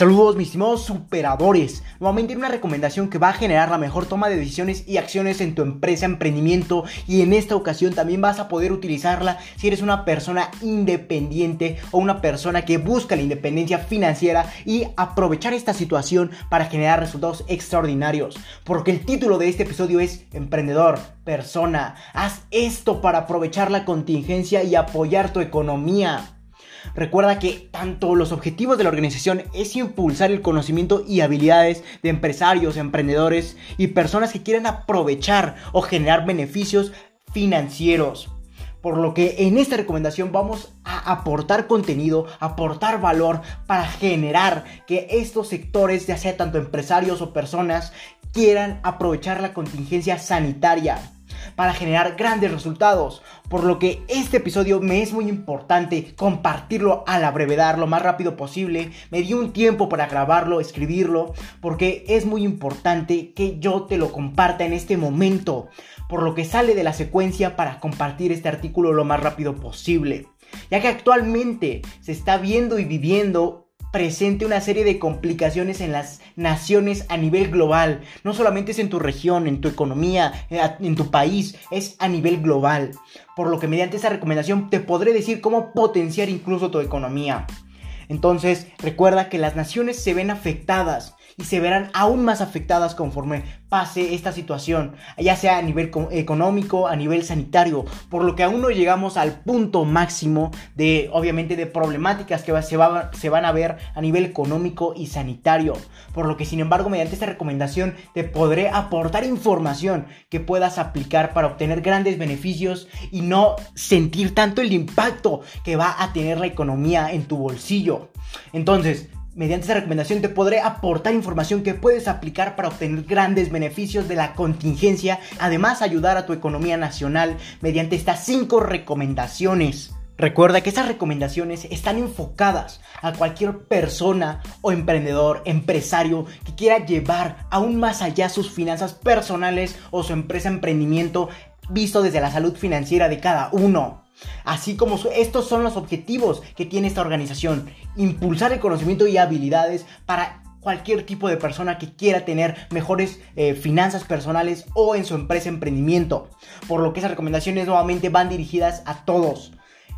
Saludos mis estimados superadores. Nuevamente una recomendación que va a generar la mejor toma de decisiones y acciones en tu empresa, emprendimiento y en esta ocasión también vas a poder utilizarla si eres una persona independiente o una persona que busca la independencia financiera y aprovechar esta situación para generar resultados extraordinarios. Porque el título de este episodio es Emprendedor, persona, haz esto para aprovechar la contingencia y apoyar tu economía. Recuerda que tanto los objetivos de la organización es impulsar el conocimiento y habilidades de empresarios, emprendedores y personas que quieran aprovechar o generar beneficios financieros. Por lo que en esta recomendación vamos a aportar contenido, aportar valor para generar que estos sectores, ya sea tanto empresarios o personas, quieran aprovechar la contingencia sanitaria para generar grandes resultados. Por lo que este episodio me es muy importante compartirlo a la brevedad, lo más rápido posible. Me di un tiempo para grabarlo, escribirlo, porque es muy importante que yo te lo comparta en este momento. Por lo que sale de la secuencia para compartir este artículo lo más rápido posible. Ya que actualmente se está viendo y viviendo presente una serie de complicaciones en las naciones a nivel global. No solamente es en tu región, en tu economía, eh, en tu país, es a nivel global. Por lo que mediante esta recomendación te podré decir cómo potenciar incluso tu economía. Entonces, recuerda que las naciones se ven afectadas y se verán aún más afectadas conforme pase esta situación, ya sea a nivel económico, a nivel sanitario, por lo que aún no llegamos al punto máximo de, obviamente, de problemáticas que se, se van a ver a nivel económico y sanitario, por lo que, sin embargo, mediante esta recomendación te podré aportar información que puedas aplicar para obtener grandes beneficios y no sentir tanto el impacto que va a tener la economía en tu bolsillo. Entonces, Mediante esta recomendación te podré aportar información que puedes aplicar para obtener grandes beneficios de la contingencia, además ayudar a tu economía nacional mediante estas 5 recomendaciones. Recuerda que estas recomendaciones están enfocadas a cualquier persona o emprendedor, empresario que quiera llevar aún más allá sus finanzas personales o su empresa emprendimiento visto desde la salud financiera de cada uno. Así como estos son los objetivos que tiene esta organización, impulsar el conocimiento y habilidades para cualquier tipo de persona que quiera tener mejores eh, finanzas personales o en su empresa emprendimiento. Por lo que esas recomendaciones nuevamente van dirigidas a todos.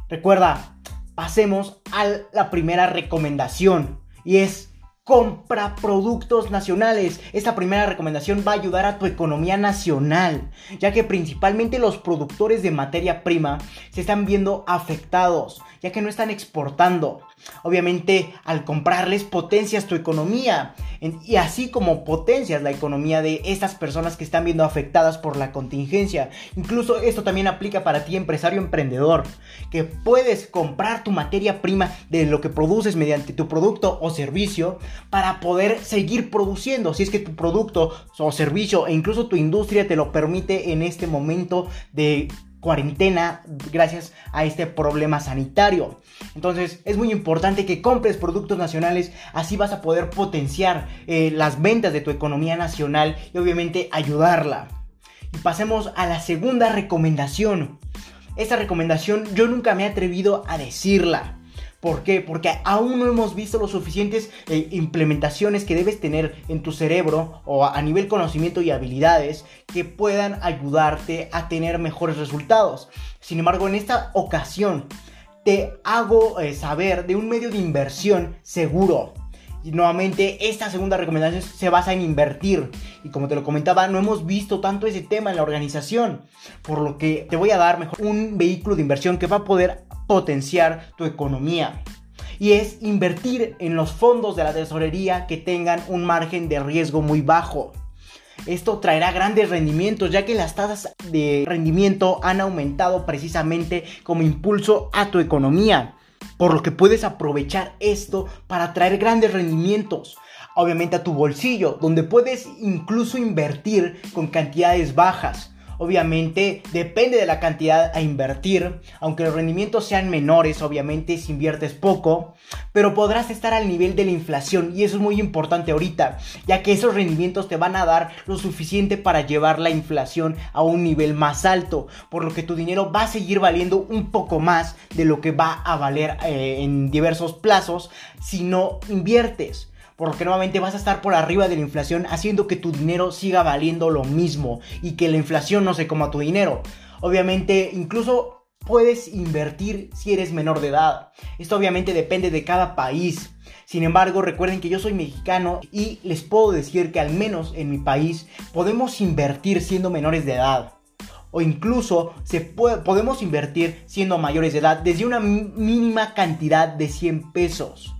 Recuerda, pasemos a la primera recomendación y es Compra productos nacionales. Esta primera recomendación va a ayudar a tu economía nacional, ya que principalmente los productores de materia prima se están viendo afectados, ya que no están exportando. Obviamente, al comprarles potencias tu economía y así como potencias la economía de estas personas que están viendo afectadas por la contingencia. Incluso esto también aplica para ti, empresario emprendedor, que puedes comprar tu materia prima de lo que produces mediante tu producto o servicio para poder seguir produciendo. Si es que tu producto o servicio e incluso tu industria te lo permite en este momento de cuarentena gracias a este problema sanitario. Entonces es muy importante que compres productos nacionales, así vas a poder potenciar eh, las ventas de tu economía nacional y obviamente ayudarla. Y pasemos a la segunda recomendación. Esta recomendación yo nunca me he atrevido a decirla. ¿Por qué? Porque aún no hemos visto los suficientes eh, implementaciones que debes tener en tu cerebro o a, nivel conocimiento y habilidades que puedan ayudarte a tener mejores resultados. Sin embargo, en esta ocasión te hago eh, saber de un medio de inversión seguro. Y nuevamente, esta segunda recomendación se basa en invertir. Y como te lo comentaba, no hemos visto tanto ese tema en la organización. Por lo que te voy a dar mejor un vehículo de inversión que va a poder potenciar tu economía. Y es invertir en los fondos de la tesorería que tengan un margen de riesgo muy bajo. Esto traerá grandes rendimientos ya que las tasas de rendimiento han aumentado precisamente como impulso a tu economía. Por lo que puedes aprovechar esto para traer grandes rendimientos. Obviamente a tu bolsillo, donde puedes incluso invertir con cantidades bajas. Obviamente depende de la cantidad a invertir, aunque los rendimientos sean menores, obviamente si inviertes poco, pero podrás estar al nivel de la inflación y eso es muy importante ahorita, ya que esos rendimientos te van a dar lo suficiente para llevar la inflación a un nivel más alto, por lo que tu dinero va a seguir valiendo un poco más de lo que va a valer eh, en diversos plazos si no inviertes por lo que nuevamente vas a estar por arriba de la inflación haciendo que tu dinero siga valiendo lo mismo y que la inflación no se coma tu dinero. Obviamente, incluso puedes invertir si eres menor de edad. Esto obviamente depende de cada país. Sin embargo, recuerden que yo soy mexicano y les puedo decir que al menos en mi país podemos invertir siendo menores de edad. O incluso se podemos invertir siendo mayores de edad desde una mínima cantidad de 100 pesos.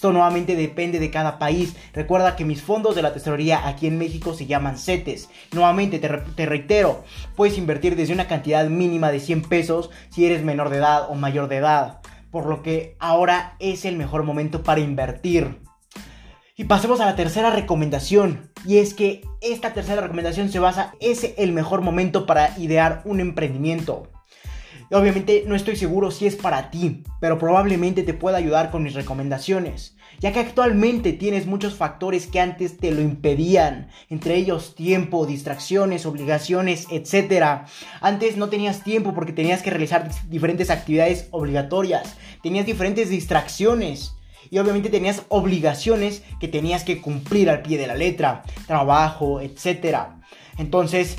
Esto nuevamente depende de cada país. Recuerda que mis fondos de la tesorería aquí en México se llaman CETES. Nuevamente te, te, reitero, puedes invertir desde una cantidad mínima de 100 pesos si eres menor de edad o mayor de edad. Por lo que ahora es el mejor momento para invertir. Y pasemos a la tercera recomendación. Y es que esta tercera recomendación se basa, es el mejor momento para idear un emprendimiento. Obviamente no estoy seguro si es para ti, pero probablemente te pueda ayudar con mis recomendaciones, ya que actualmente tienes muchos factores que antes te lo impedían, entre ellos tiempo, distracciones, obligaciones, etc. Antes no tenías tiempo porque tenías que realizar diferentes actividades obligatorias, tenías diferentes distracciones y obviamente tenías obligaciones que tenías que cumplir al pie de la letra, trabajo, etc. Entonces,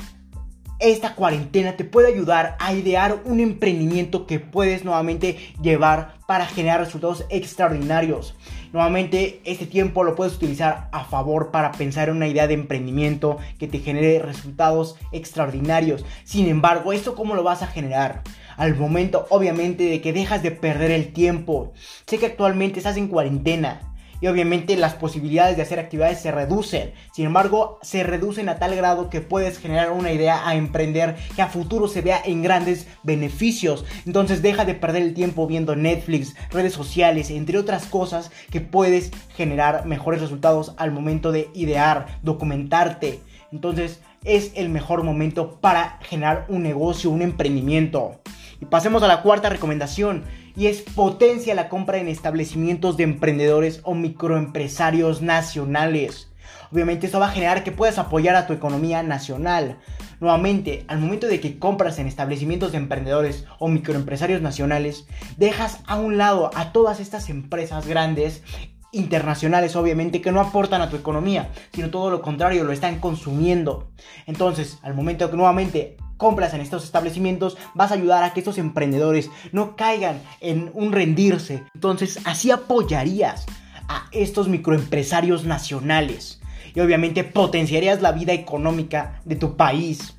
esta cuarentena te puede ayudar a idear un emprendimiento que puedes nuevamente llevar para generar resultados extraordinarios. Nuevamente, este tiempo lo puedes utilizar a favor para pensar en una idea de emprendimiento que te genere resultados extraordinarios. Sin embargo, ¿esto cómo lo vas a generar? Al momento, obviamente, de que dejas de perder el tiempo. Sé que actualmente estás en cuarentena y obviamente las posibilidades de hacer actividades se reducen. Sin embargo, se reducen a tal grado que puedes generar una idea a emprender que a futuro se vea en grandes beneficios. Entonces deja de perder el tiempo viendo Netflix, redes sociales, entre otras cosas que puedes generar mejores resultados al momento de idear, documentarte. Entonces es el mejor momento para generar un negocio, un emprendimiento. Y pasemos a la cuarta recomendación y es potencia la compra en establecimientos de emprendedores o microempresarios nacionales. Obviamente esto va a generar que puedas apoyar a tu economía nacional. Nuevamente, al momento de que compras en establecimientos de emprendedores o microempresarios nacionales, dejas a un lado a todas estas empresas grandes internacionales, obviamente, que no aportan a tu economía, sino todo lo contrario, lo están consumiendo. Entonces, al momento que nuevamente compras en estos establecimientos, vas a ayudar a que estos emprendedores no caigan en un rendirse. Entonces, así apoyarías a estos microempresarios nacionales y obviamente potenciarías la vida económica de tu país.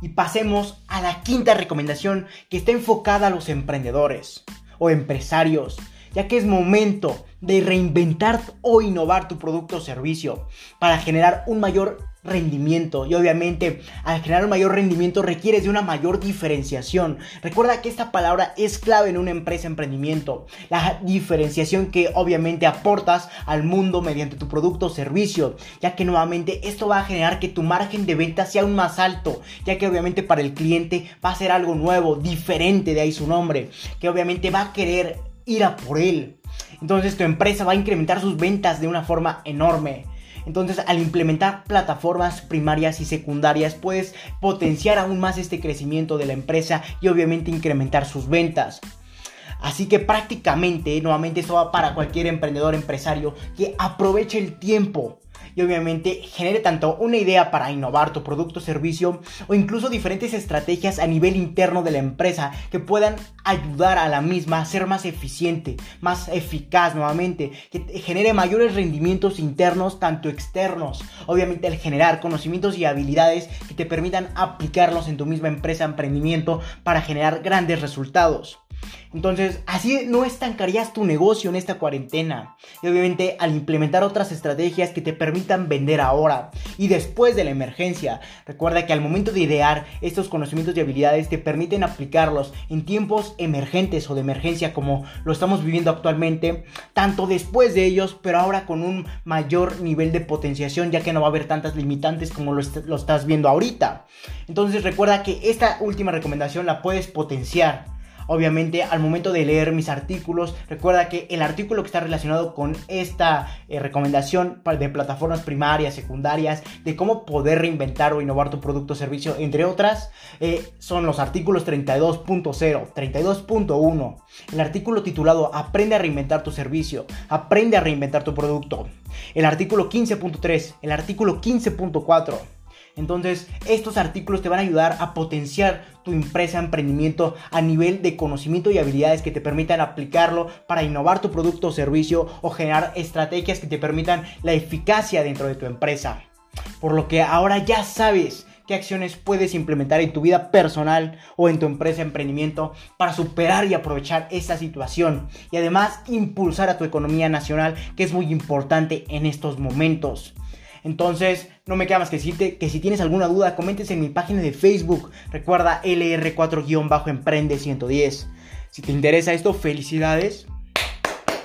Y pasemos a la quinta recomendación que está enfocada a los emprendedores o empresarios, ya que es momento de reinventar o innovar tu producto o servicio para generar un mayor rendimiento y obviamente al generar un mayor rendimiento requieres de una mayor diferenciación. Recuerda que esta palabra es clave en una empresa emprendimiento. La diferenciación que obviamente aportas al mundo mediante tu producto o servicio, ya que nuevamente esto va a generar que tu margen de venta sea aún más alto, ya que obviamente para el cliente va a ser algo nuevo, diferente, de ahí su nombre, que obviamente va a querer ir a por él. Entonces tu empresa va a incrementar sus ventas de una forma enorme. Entonces, al implementar plataformas primarias y secundarias, puedes potenciar aún más este crecimiento de la empresa y obviamente incrementar sus ventas. Así que prácticamente, nuevamente, esto va para cualquier emprendedor, empresario que aproveche el tiempo y obviamente genere tanto una idea para innovar tu producto servicio o incluso diferentes estrategias a nivel interno de la empresa que puedan ayudar a la misma a ser más eficiente, más eficaz nuevamente, que genere mayores rendimientos internos tanto externos. Obviamente el generar conocimientos y habilidades que te permitan aplicarlos en tu misma empresa, emprendimiento para generar grandes resultados. Entonces, así no estancarías tu negocio en esta cuarentena. Y obviamente al implementar otras estrategias que te permitan vender ahora y después de la emergencia. Recuerda que al momento de idear estos conocimientos y habilidades te permiten aplicarlos en tiempos emergentes o de emergencia como lo estamos viviendo actualmente, tanto después de ellos, pero ahora con un mayor nivel de potenciación ya que no va a haber tantas limitantes como lo, lo estás viendo ahorita. Entonces recuerda que esta última recomendación la puedes potenciar Obviamente, al momento de leer mis artículos, recuerda que el artículo que está relacionado con esta eh, recomendación de plataformas primarias, secundarias, de cómo poder reinventar o innovar tu producto o servicio, entre otras, eh, son los artículos 32.0, 32.1, el artículo titulado Aprende a reinventar tu servicio, aprende a reinventar tu producto, el artículo 15.3, el artículo 15.4. Entonces, estos artículos te van a ayudar a potenciar tu empresa, emprendimiento a nivel de conocimiento y habilidades que te permitan aplicarlo para innovar tu producto o servicio o generar estrategias que te permitan la eficacia dentro de tu empresa. Por lo que ahora ya sabes qué acciones puedes implementar en tu vida personal o en tu empresa emprendimiento para superar y aprovechar esta situación y además impulsar a tu economía nacional que es muy importante en estos momentos. Entonces, no me queda más que decirte que si tienes alguna duda, comentes en mi página de Facebook. Recuerda LR4-Emprende110. Si te interesa esto, felicidades.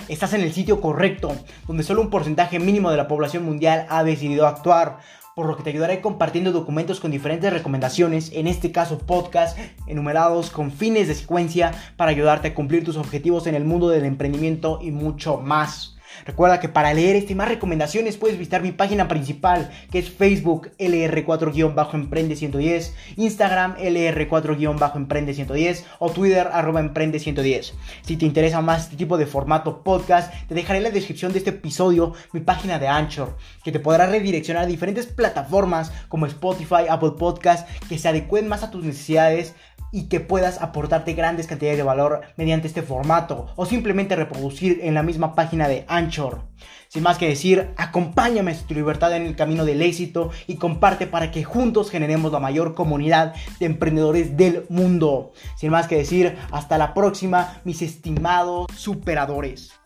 Estás en el sitio correcto, donde solo un porcentaje mínimo de la población mundial ha decidido actuar por lo que te ayudaré compartiendo documentos con diferentes recomendaciones, en este caso podcast, enumerados con fines de secuencia para ayudarte a cumplir tus objetivos en el mundo del emprendimiento y mucho más. Recuerda que para leer este y más recomendaciones puedes visitar mi página principal que es Facebook LR4-Emprende110, Instagram LR4-Emprende110 o Twitter arroba Emprende110. Si te interesa más este tipo de formato podcast, te dejaré en la descripción de este episodio mi página de Anchor, que te podrá redireccionar a diferentes plataformas como Spotify, Apple Podcast, que se adecuen más a tus necesidades y que puedas aportarte grandes cantidades de valor mediante este formato o simplemente reproducir en la misma página de Anchor. Sin más que decir, acompáñame a tu libertad en el camino del éxito y comparte para que juntos generemos la mayor comunidad de emprendedores del mundo. Sin más que decir, hasta la próxima, mis estimados superadores.